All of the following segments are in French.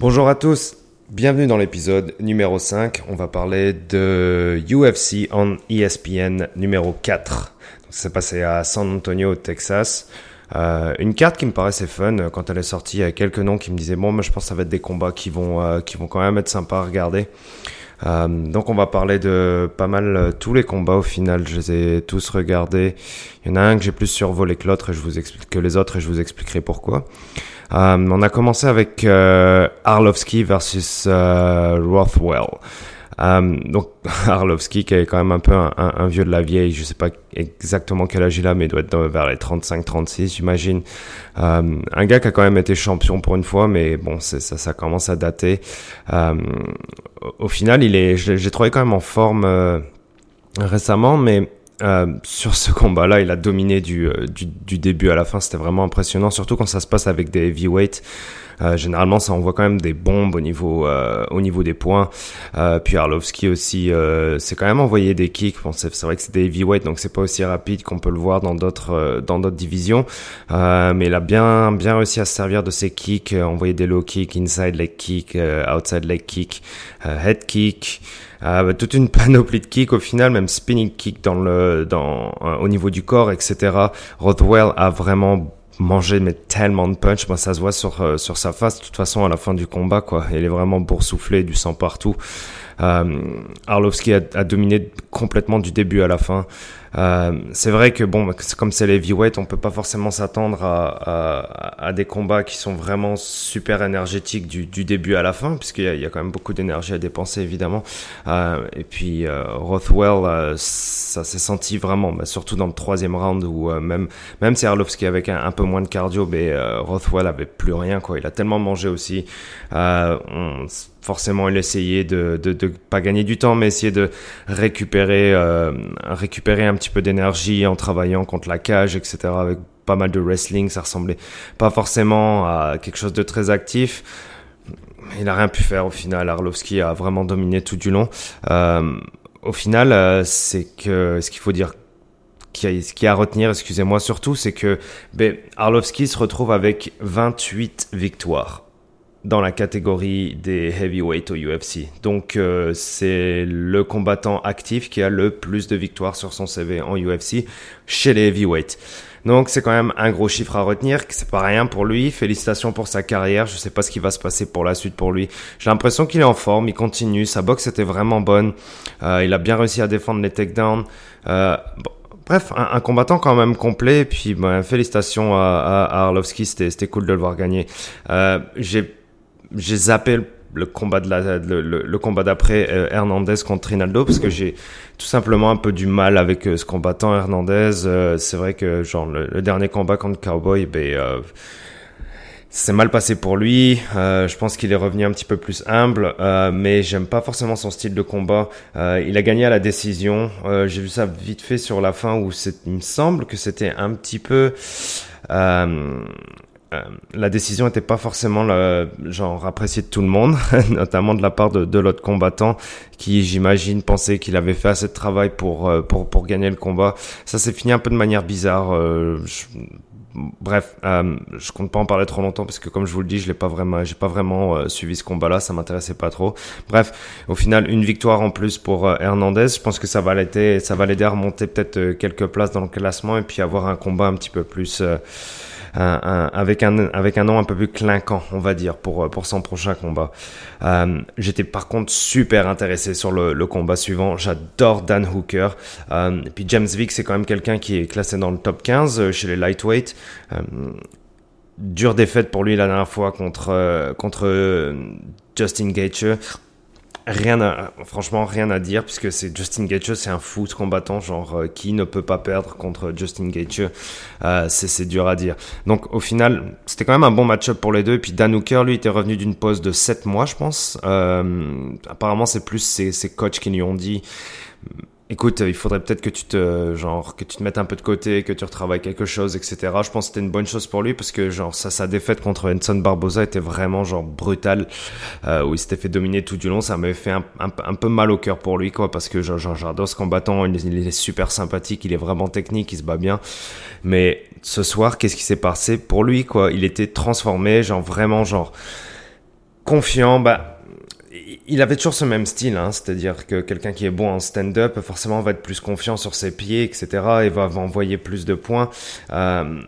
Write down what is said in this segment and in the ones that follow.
Bonjour à tous, bienvenue dans l'épisode numéro 5. On va parler de UFC on ESPN numéro 4. Ça s'est passé à San Antonio, au Texas. Euh, une carte qui me paraissait fun euh, quand elle est sortie. Il y a quelques noms qui me disaient bon, mais je pense que ça va être des combats qui vont, euh, qui vont quand même être sympas à regarder. Donc on va parler de pas mal tous les combats au final. Je les ai tous regardés. Il y en a un que j'ai plus survolé que l'autre et je vous explique que les autres et je vous expliquerai pourquoi. Euh, on a commencé avec euh, Arlovski versus euh, Rothwell. Donc Arlovski qui est quand même un peu un, vieux de la vieille, je sais pas exactement quel âge il a, mais il doit être vers les 35-36 j'imagine. Un gars qui a quand même été champion pour une fois, mais bon ça, commence à dater. Au final il est, j'ai trouvé quand même en forme récemment, mais euh, sur ce combat-là, il a dominé euh, du, du, début à la fin. C'était vraiment impressionnant, surtout quand ça se passe avec des heavyweights. Euh, généralement, ça envoie quand même des bombes au niveau euh, au niveau des points. Euh, puis Arlovski aussi, c'est quand même envoyé des kicks. Bon, c'est vrai que c'est des heavyweights, donc c'est pas aussi rapide qu'on peut le voir dans d'autres dans d'autres divisions. mais il a bien bien réussi à se servir de ses kicks, envoyer des low kicks, inside leg kick, outside leg kick, head kick. Euh, toute une panoplie de kicks au final, même spinning kick dans le, dans, euh, au niveau du corps, etc. Rothwell a vraiment mangé mais tellement de punch, moi ça se voit sur euh, sur sa face. De toute façon à la fin du combat, quoi, il est vraiment boursouflé, du sang partout. Euh, Arlovski a, a, dominé complètement du début à la fin. Euh, c'est vrai que bon, comme c'est les heavyweight, on peut pas forcément s'attendre à, à, à, des combats qui sont vraiment super énergétiques du, du début à la fin, puisqu'il y, y, a quand même beaucoup d'énergie à dépenser évidemment. Euh, et puis euh, Rothwell, euh, ça s'est senti vraiment, bah, surtout dans le troisième round où euh, même même si Arlovski avec un, peu moins de cardio, mais Rothwell avait plus rien quoi. Il a tellement mangé aussi. On, forcément il essayait de, de, de, pas gagner du temps mais essayer de récupérer euh, récupérer un petit peu d'énergie en travaillant contre la cage etc avec pas mal de wrestling ça ressemblait pas forcément à quelque chose de très actif. Il a rien pu faire au final. Arlovski a vraiment dominé tout du long. Euh, au final euh, c'est que ce qu'il faut dire ce qui a à retenir, excusez-moi surtout, c'est que ben, Arlovski se retrouve avec 28 victoires dans la catégorie des heavyweight au UFC. Donc euh, c'est le combattant actif qui a le plus de victoires sur son CV en UFC chez les heavyweight. Donc c'est quand même un gros chiffre à retenir, c'est pas rien pour lui. Félicitations pour sa carrière. Je sais pas ce qui va se passer pour la suite pour lui. J'ai l'impression qu'il est en forme, il continue. Sa boxe était vraiment bonne. Euh, il a bien réussi à défendre les takedowns. Euh, bon, Bref, un, combattant quand même complet. Et puis, ben, félicitations à, à, Arlovski, c'était cool de le voir gagner. Euh, J'ai j'ai zappé le combat de la, le, le, combat d'après euh, Hernandez contre Rinaldo parce que j'ai tout simplement un peu du mal avec euh, ce combattant Hernandez. Euh, c'est vrai que genre le, le, dernier combat contre Cowboy, ben euh, c'est mal passé pour lui. Euh, je pense qu'il est revenu un petit peu plus humble, euh, mais j'aime pas forcément son style de combat. Euh, il a gagné à la décision. Euh, j'ai vu ça vite fait sur la fin où il me semble que c'était un petit peu. Euh, la décision n'était pas forcément genre appréciée de tout le monde, notamment de la part de, l'autre combattant qui, j'imagine, pensait qu'il avait fait assez de travail pour pour pour gagner le combat. Ça s'est fini un peu de manière bizarre. Je, bref, euh, je compte pas en parler trop longtemps parce que comme je vous le dis, je l'ai pas vraiment, j'ai pas vraiment euh, suivi ce combat-là, ça m'intéressait pas trop. Bref, au final, une victoire en plus pour euh, Hernandez. Je pense que ça va l'aider, ça va l'aider à remonter peut-être euh, quelques places dans le classement et puis avoir un combat un petit peu plus euh, un, avec un avec un nom un peu plus clinquant, on va dire, pour pour son prochain combat. Euh, J'étais par contre super intéressé sur le, le combat suivant. J'adore Dan Hooker. Euh, et puis James Vick, c'est quand même quelqu'un qui est classé dans le top 15 chez les lightweight. Euh, dure défaite pour lui la dernière fois contre euh, contre Justin Gaethje rien à, franchement rien à dire puisque c'est Justin Gaethje c'est un ce combattant genre euh, qui ne peut pas perdre contre Justin Gaethje. Euh, c'est dur à dire. Donc au final c'était quand même un bon match-up pour les deux. Et puis Dan Hooker lui était revenu d'une pause de 7 mois je pense. Euh, apparemment c'est plus ses, ses coachs qui lui ont dit écoute, il faudrait peut-être que tu te, genre, que tu te mettes un peu de côté, que tu retravailles quelque chose, etc. Je pense que c'était une bonne chose pour lui parce que, genre, ça, sa défaite contre Enson Barbosa était vraiment, genre, brutale, euh, où il s'était fait dominer tout du long. Ça m'avait fait un, un, peu mal au cœur pour lui, quoi, parce que, genre, j'adore ce combattant, il, il est super sympathique, il est vraiment technique, il se bat bien. Mais ce soir, qu'est-ce qui s'est passé pour lui, quoi? Il était transformé, genre, vraiment, genre, confiant, bah il avait toujours ce même style, hein, c'est-à-dire que quelqu'un qui est bon en stand-up forcément va être plus confiant sur ses pieds, etc. et va, envoyer plus de points. Euh,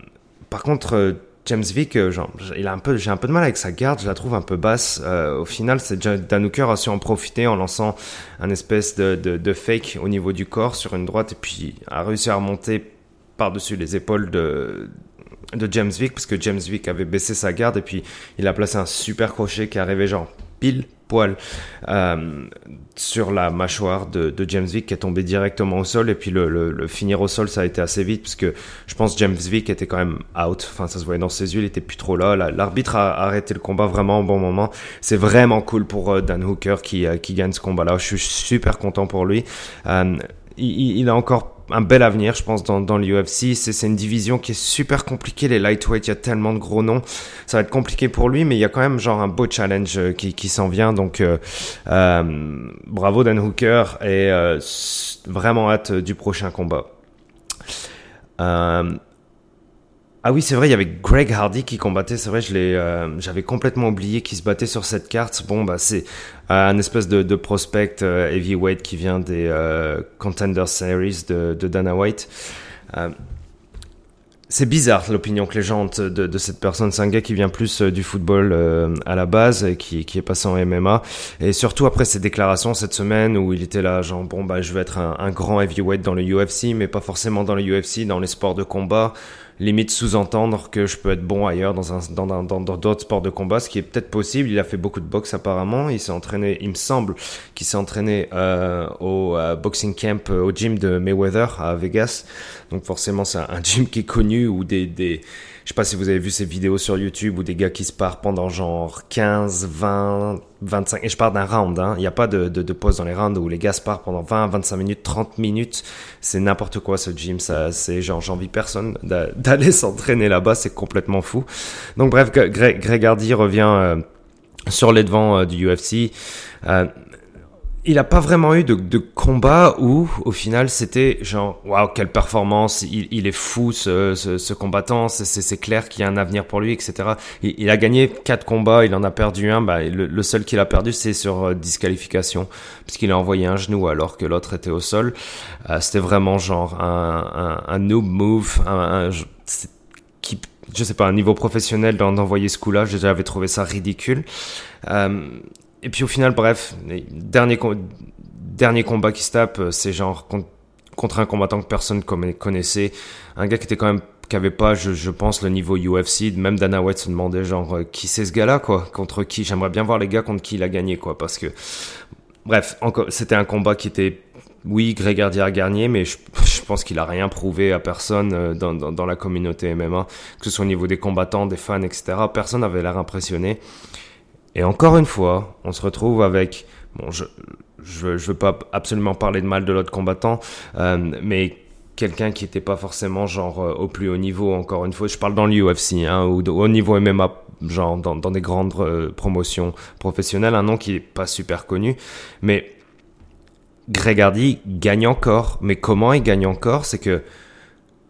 par contre, euh, James Vick, euh, j'ai un peu de mal avec sa garde, je la trouve un peu basse. Au final, c'est Dan Hooker a su en profiter en lançant un espèce de, fake au niveau du corps sur une droite et puis a réussi à remonter par-dessus les épaules de de James Vick parce que James Vick avait baissé sa garde et puis il a placé un super crochet qui arrivait genre pile poil euh, sur la mâchoire de, de, James Vick qui est tombé directement au sol. Et puis le, le, le, finir au sol ça a été assez vite parce que je pense James Vick était quand même out. Enfin ça se voyait dans ses yeux il était plus trop là. L'arbitre a arrêté le combat vraiment au bon moment. C'est vraiment cool pour euh, Dan Hooker qui, euh, qui gagne ce combat là je suis super content pour lui. Euh, il, il a encore un bel avenir, je pense, dans, dans l'UFC. C'est une division qui est super compliquée. Les lightweight, il y a tellement de gros noms. Ça va être compliqué pour lui, mais il y a quand même genre un beau challenge euh, qui, s'en vient. Donc, euh, euh, bravo Dan Hooker et vraiment hâte du prochain combat. Euh, ah oui, c'est vrai, il y avait Greg Hardy qui combattait. C'est vrai, je l'ai, euh, j'avais complètement oublié qu'il se battait sur cette carte. Bon, bah c'est euh, un espèce de, prospect euh, heavyweight qui vient des Contender Series de, Dana White. C'est bizarre l'opinion que les gens ont de, de cette personne. C'est un gars qui vient plus du football à la base et qui, qui est passé en MMA. Et surtout après ses déclarations cette semaine où il était là, genre bon bah je vais être un grand heavyweight dans le UFC, mais pas forcément dans le UFC, dans les sports de combat limite sous-entendre que je peux être bon ailleurs dans un dans dans dans d'autres sports de combat, ce qui est peut-être possible. Il a fait beaucoup de boxe apparemment. Il s'est entraîné, il me semble, qu'il s'est entraîné euh, au euh, boxing camp euh, au gym de Mayweather à Vegas. Donc forcément, c'est un gym qui est connu où des des je sais pas si vous avez vu ces vidéos sur YouTube où des gars qui se partent pendant genre 15, 20, 25, et je parle d'un round, hein. Il n'y a pas de, de, de, pause dans les rounds où les gars se partent pendant 20, 25 minutes, 30 minutes. C'est n'importe quoi ce gym, c'est genre, j'envie personne d'aller s'entraîner là-bas, c'est complètement fou. Donc bref, Greg, Greg Hardy revient euh, sur les devants euh, du UFC. Euh, il a pas vraiment eu de, de combat où, au final, c'était genre, waouh, quelle performance, il, il est fou ce, ce, ce combattant, c'est clair qu'il y a un avenir pour lui, etc. Il, il, a gagné quatre combats, il en a perdu un, bah, le, le seul qu'il a perdu, c'est sur euh, disqualification, puisqu'il a envoyé un genou alors que l'autre était au sol. Euh, c'était vraiment genre un, un, un noob move, un, un qui, je sais pas, un niveau professionnel d'envoyer ce coup-là, j'avais trouvé ça ridicule. Euh, et puis au final, bref, dernier, dernier combat qui se tape, euh, c'est genre contre un combattant que personne connaissait. Un gars qui était quand même qui avait pas, je, pense, le niveau UFC. Même Dana White se demandait genre euh, qui c'est ce gars-là, quoi, contre qui? J'aimerais bien voir les gars contre qui il a gagné, quoi, parce que bref, c'était un combat qui était, oui, Greg Hardy a gagné, mais je, pense qu'il a rien prouvé à personne euh, dans, dans, la communauté MMA, que ce soit au niveau des combattants, des fans, etc. Personne n'avait l'air impressionné. Et encore une fois, on se retrouve avec, bon, je je, veux pas absolument parler de mal de l'autre combattant, euh, mais quelqu'un qui était pas forcément genre euh, au plus haut niveau. Encore une fois, je parle dans l'UFC hein, ou au niveau MMA, genre dans, dans des grandes euh, promotions professionnelles, un nom qui est pas super connu, mais Greg Hardy gagne encore. Mais comment il gagne encore C'est que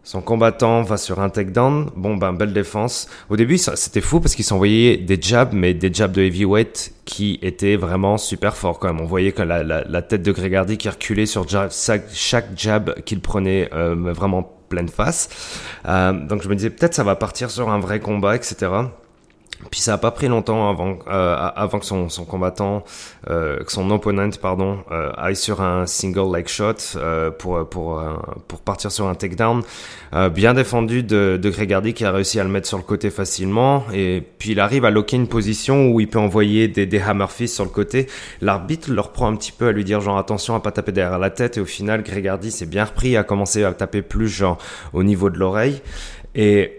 son combattant va sur un takedown. Bon, ben, belle défense. Au début, c'était fou parce qu'il s'envoyait des jabs, mais des jabs de heavyweight qui étaient vraiment super forts quand même. On voyait que la, tête de Gregardi qui reculait sur chaque, chaque jab qu'il prenait euh, vraiment pleine face. Euh, donc je me disais peut-être ça va partir sur un vrai combat, etc. Puis ça a pas pris longtemps avant, euh, avant que son, son combattant, euh, que son opponent, pardon, euh, aille sur un single leg shot euh, pour pour euh, pour partir sur un takedown, euh, bien défendu de, de Gregardi qui a réussi à le mettre sur le côté facilement. Et puis il arrive à loquer une position où il peut envoyer des, des hammer sur le côté. L'arbitre leur prend un petit peu à lui dire genre attention à pas taper derrière la tête. Et au final, Gregardi s'est bien repris, à commencer à taper plus genre au niveau de l'oreille. Et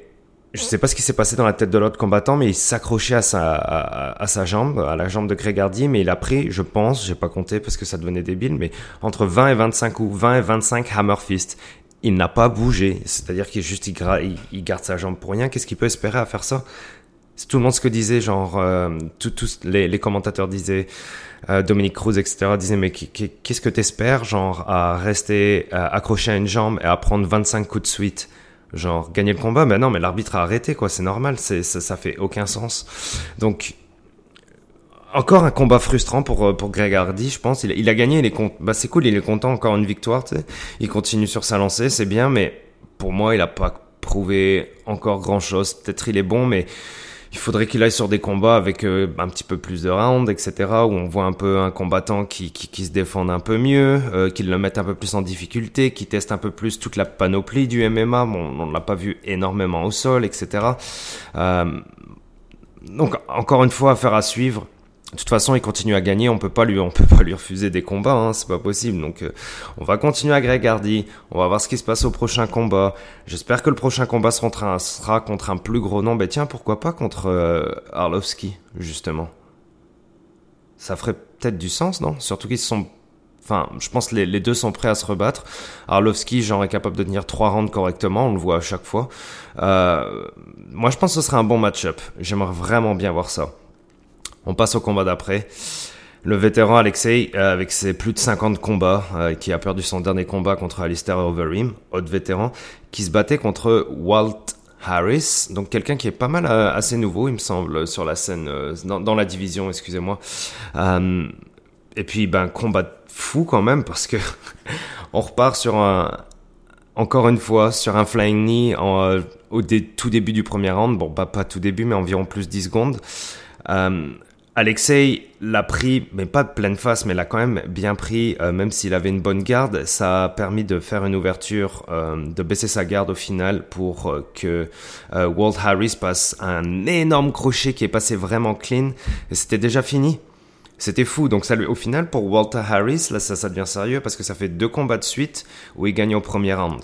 je sais pas ce qui s'est passé dans la tête de l'autre combattant, mais il s'accrochait à sa, jambe, à la jambe de Gregardi, mais il a pris, je pense, j'ai pas compté parce que ça devenait débile, mais entre 20 et 25 ou 20 et 25 hammer fist. Il n'a pas bougé, c'est-à-dire qu'il juste, il, il, garde sa jambe pour rien. Qu'est-ce qu'il peut espérer à faire ça? C'est tout le monde ce que disait, genre, euh, tous les, les, commentateurs disaient, euh, Dominique Cruz, etc., disaient, mais qu'est-ce que t'espères, genre, à rester accroché à une jambe et à prendre 25 coups de suite? Genre gagner le combat mais non mais l'arbitre a arrêté quoi c'est normal c'est ça, ça fait aucun sens donc encore un combat frustrant pour pour Greg Hardy, je pense. Il, a gagné, il est bah c'est cool, il est content, encore une victoire, tu sais. Il continue sur sa lancée, c'est bien, mais pour moi, il a pas prouvé encore grand chose. Peut-être il est bon, mais il faudrait qu'il aille sur des combats avec euh, un petit peu plus de rounds, etc., où on voit un peu un combattant qui, se défende un peu mieux, euh, qu'il le mette un peu plus en difficulté, qui teste un peu plus toute la panoplie du MMA. On ne l'a pas vu énormément au sol, etc. Euh, donc, encore une fois, affaire à suivre. De toute façon, il continue à gagner. On peut pas lui, on peut pas lui refuser des combats. Hein, c'est pas possible. Donc, euh, on va continuer à Greg. On va voir ce qui se passe au prochain combat. J'espère que le prochain combat sera, contre un plus gros nom. Ben tiens, pourquoi pas contre euh, Arlovski justement. Ça ferait peut-être du sens, non? Surtout qu'ils sont Enfin, je pense que les, les, deux sont prêts à se rebattre. Arlovski, genre, est capable de tenir trois rounds correctement, on le voit à chaque fois. Euh, moi, je pense que ce serait un bon match-up. J'aimerais vraiment bien voir ça. On passe au combat d'après. Le vétéran Alexei, euh, avec ses plus de 50 combats, euh, qui a perdu son dernier combat contre Alistair Overeem, autre vétéran, qui se battait contre Walt Harris, donc quelqu'un qui est pas mal euh, assez nouveau, il me semble, sur la scène, dans, la division, excusez-moi. et puis, ben, combat fou quand même, parce que on repart sur un, encore une fois, sur un flying knee au tout début du premier round. Bon, pas, tout début, mais environ plus 10 secondes. Alexei l'a pris, mais pas de pleine face, mais l'a quand même bien pris, euh, même s'il avait une bonne garde. Ça a permis de faire une ouverture, euh, de baisser sa garde au final pour euh, que Walt Harris passe un énorme crochet qui est passé vraiment clean. Et c'était déjà fini. C'était fou. Donc ça, au final, pour Walter Harris, là, ça, ça devient sérieux parce que ça fait deux combats de suite où il gagne au premier round.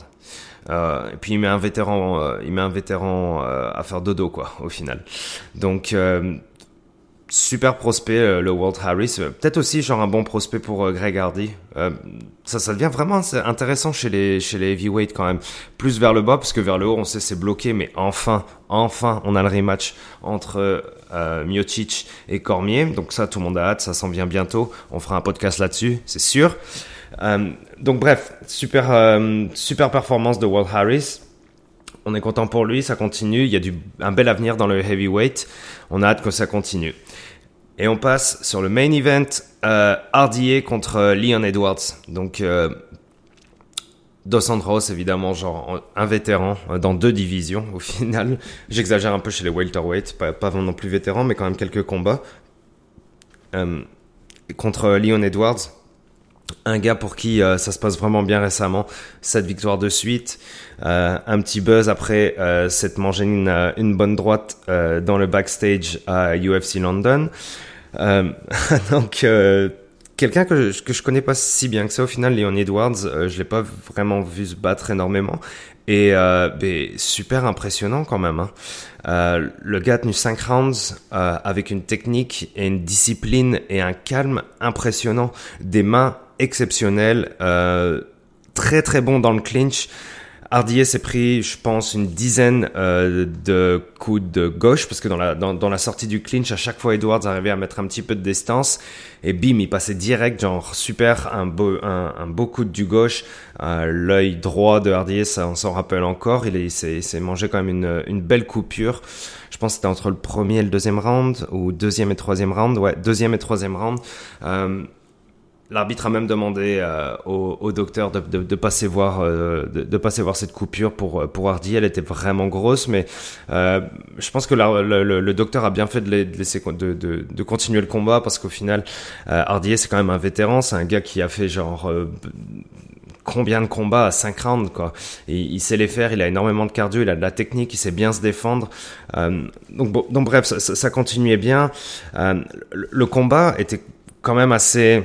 et puis il met un vétéran, il met un vétéran à faire dodo quoi, au final. Donc super prospect, euh, le Walt Harris. Euh, peut-être aussi genre un bon prospect pour euh, Greg Hardy. ça, devient vraiment intéressant chez les chez les quand même. Plus vers le bas parce que vers le haut, on sait c'est bloqué, mais enfin, enfin, on a le rematch entre euh, Miocic et Cormier. Donc ça, tout le monde a hâte, ça s'en vient bientôt. On fera un podcast là-dessus, c'est sûr. donc bref, super super performance de Walt Harris on est content pour lui, ça continue. Il y a un bel avenir dans le heavyweight. On a hâte que ça continue. Et on passe sur le main event, euh, RDA contre euh, Leon Edwards. Donc, euh, Dos Anjos, évidemment, genre un vétéran euh, dans deux divisions au final. J'exagère un peu chez les welterweight, pas, pas non plus vétéran, mais quand même quelques combats. Euh, contre Leon Edwards, un gars pour qui euh, ça se passe vraiment bien récemment, cette victoire de suite, euh, un petit buzz après euh, cette mangé une, euh, une, bonne droite dans le backstage à UFC London. donc quelqu'un que je, que je connais pas si bien que ça au final, Leon Edwards, je l'ai pas vraiment vu se battre énormément et super impressionnant quand même. Hein. Le gars a tenu 5 rounds avec une technique et une discipline et un calme impressionnant, des mains exceptionnelles, euh, très très bon dans le clinch. Hardier s'est pris, je pense, une dizaine euh, de coups de gauche, parce que dans la, dans, dans, la sortie du clinch, à chaque fois, Edwards arrivait à mettre un petit peu de distance, et bim, il passait direct, genre super, un beau, un, beau coup de du gauche, euh, l'œil droit de Hardier, ça, on s'en rappelle encore, il, s'est mangé quand même une, une belle coupure. Je pense que c'était entre le premier et le deuxième round, ou deuxième et troisième round, ouais, deuxième et troisième round. L'arbitre a même demandé euh, au, docteur de, de, passer voir euh, de, passer voir cette coupure pour euh, pour Hardy. Elle était vraiment grosse, mais je pense que le, docteur a bien fait de, laisser de, de, continuer le combat parce qu'au final, Hardy c'est quand même un vétéran, c'est un gars qui a fait genre combien de combats à 5 rounds quoi. il sait les faire, il a énormément de cardio, il a de la technique, il sait bien se défendre. donc, donc bref, ça, ça, continuait bien. le combat était quand même assez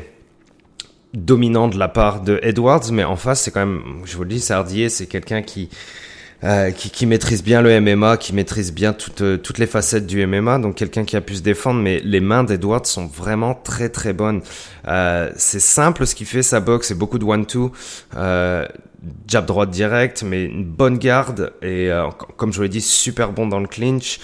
dominant de la part de Edwards, mais en face, c'est quand même, je vous le dis, Sardier, c'est quelqu'un qui, euh, qui, qui, maîtrise bien le MMA, qui maîtrise bien toutes, euh, toutes les facettes du MMA, donc quelqu'un qui a pu se défendre, mais les mains d'Edwards sont vraiment très très bonnes. Euh, c'est simple ce qu'il fait, sa boxe, c'est beaucoup de one-two, euh, jab droite direct, mais une bonne garde, et euh, comme je vous l'ai dit, super bon dans le clinch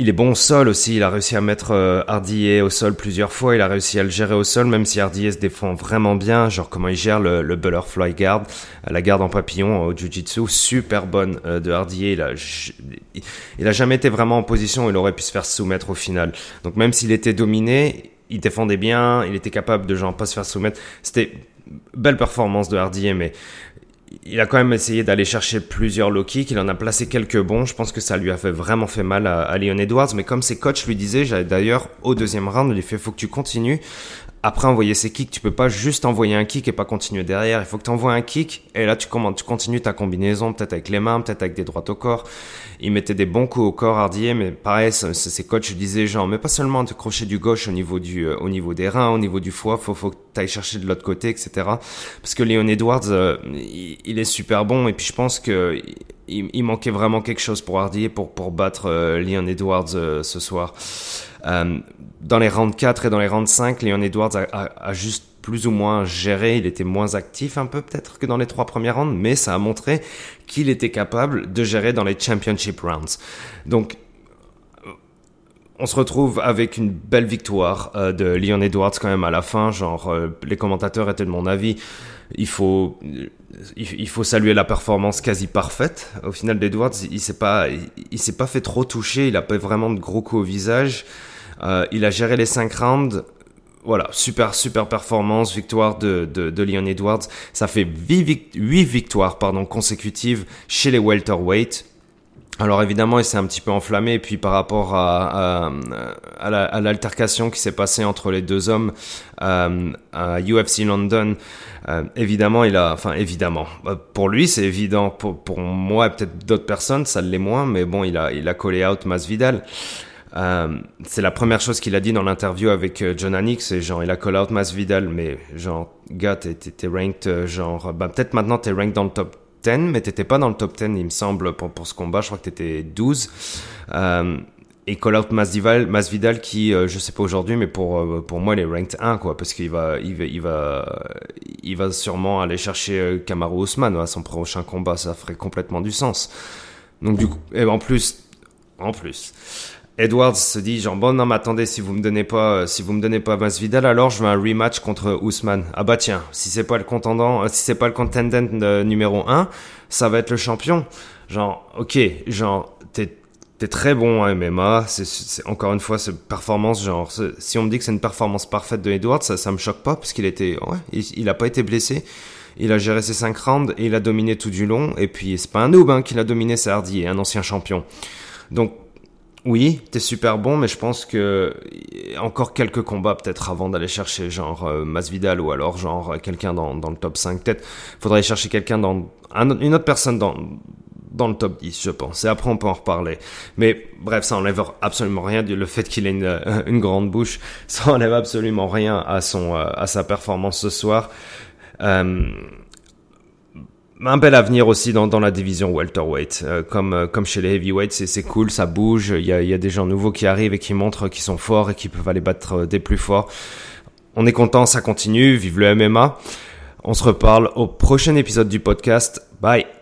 il est bon au sol aussi. Il a réussi à mettre euh, Hardier au sol plusieurs fois. Il a réussi à le gérer au sol, même si Hardier se défend vraiment bien. Genre comment il gère le, le butterfly guard, la garde en papillon au jiu-jitsu, super bonne euh, de Hardier. Il a, il a jamais été vraiment en position où il aurait pu se faire soumettre au final. Donc même s'il était dominé, il défendait bien. Il était capable de genre pas se faire soumettre. C'était belle performance de Hardier, mais il a quand même essayé d'aller chercher plusieurs low kicks. Il en a placé quelques bons. Je pense que ça lui a vraiment fait mal à, à Leon Edwards. Mais comme ses coachs lui disaient, d'ailleurs, au deuxième round, il lui fait, faut que tu continues après envoyer ses kicks, tu peux pas juste envoyer un kick et pas continuer derrière. Il faut que tu envoies un kick et là tu, tu continues ta combinaison, peut-être avec les mains, peut-être avec des droites au corps. Il mettait des bons coups au corps Hardier, mais pareil, ses coachs disaient genre, mais pas seulement de crocher du gauche au niveau du, euh, au niveau des reins, au niveau du foie, faut, faut que tu ailles chercher de l'autre côté, etc. Parce que Leon Edwards, euh, il, est super bon et puis je pense que il, manquait vraiment quelque chose pour Hardier pour, pour battre euh, Leon Edwards ce soir. Euh, dans les rounds 4 et dans les rounds 5, Leon Edwards a, juste plus ou moins géré, il était moins actif un peu peut-être que dans les trois premières rounds, mais ça a montré qu'il était capable de gérer dans les championship rounds. Donc on se retrouve avec une belle victoire euh, de Leon Edwards quand même à la fin. Genre, euh, les commentateurs étaient de mon avis. Il faut, il, faut saluer la performance quasi parfaite. Au final, d'Edwards, il, s'est pas, il, s'est pas fait trop toucher. Il a pas vraiment de gros coups au visage. Euh, il a géré les 5 rounds. Voilà, super, super performance, victoire de, de, Leon Edwards. Ça fait 8, victoires pardon, consécutives chez les welterweight. Alors évidemment, il s'est un petit peu enflammé, et puis par rapport à, à, l'altercation qui s'est passée entre les deux hommes euh, à UFC London, euh, évidemment, il a, enfin évidemment, euh, pour lui c'est évident, pour, pour moi et peut-être d'autres personnes, ça l'est moins, mais bon, il a, il a collé out Masvidal. Euh, c'est la première chose qu'il a dit dans l'interview avec euh, John Anik, c'est genre il a call out Masvidal, mais genre gars t'es, t'es, ranked euh, genre bah peut-être maintenant t'es ranked dans le top 10, mais t'étais pas dans le top 10 il me semble pour, pour ce combat, je crois que t'étais 12. Euh, et call out Masvidal, Masvidal qui je sais pas aujourd'hui, mais pour pour moi il est ranked 1 quoi, parce qu'il va il va il va il va sûrement aller chercher Kamaru Usman à son prochain combat, ça ferait complètement du sens. Donc du coup, et en plus en plus. Edwards se dit genre bon non mais attendez si vous me donnez pas euh, si vous me donnez pas Masvidal alors je veux un rematch contre Ousmane. Ah bah tiens, si c'est pas le contendant euh, si c'est pas le contendant numéro 1, ça va être le champion. Genre OK, genre t'es t'es très bon à MMA, c'est encore une fois cette performance genre si on me dit que c'est une performance parfaite de Edwards, ça ça me choque pas parce qu'il était ouais, il, a pas été blessé. Il a géré ses 5 rounds et il a dominé tout du long et puis c'est pas un noob hein, qu'il a dominé, c'est un ancien champion. Donc oui, t'es super bon, mais je pense que encore quelques combats peut-être avant d'aller chercher genre euh, Masvidal ou alors genre quelqu'un dans, dans le top 5. Peut-être faudrait chercher quelqu'un dans une autre personne dans dans le top 10, je pense. Et après, on peut en reparler. Mais bref, ça enlève absolument rien du le fait qu'il ait une, une, grande bouche. Ça enlève absolument rien à son euh, à sa performance ce soir. Euh, un bel avenir aussi dans, dans la division welterweight. Euh, comme, euh, comme chez les heavyweights, c'est cool, ça bouge. Il y a, y a des gens nouveaux qui arrivent et qui montrent qu'ils sont forts et qui peuvent aller battre euh, des plus forts. On est content, ça continue. Vive le MMA. On se reparle au prochain épisode du podcast. Bye.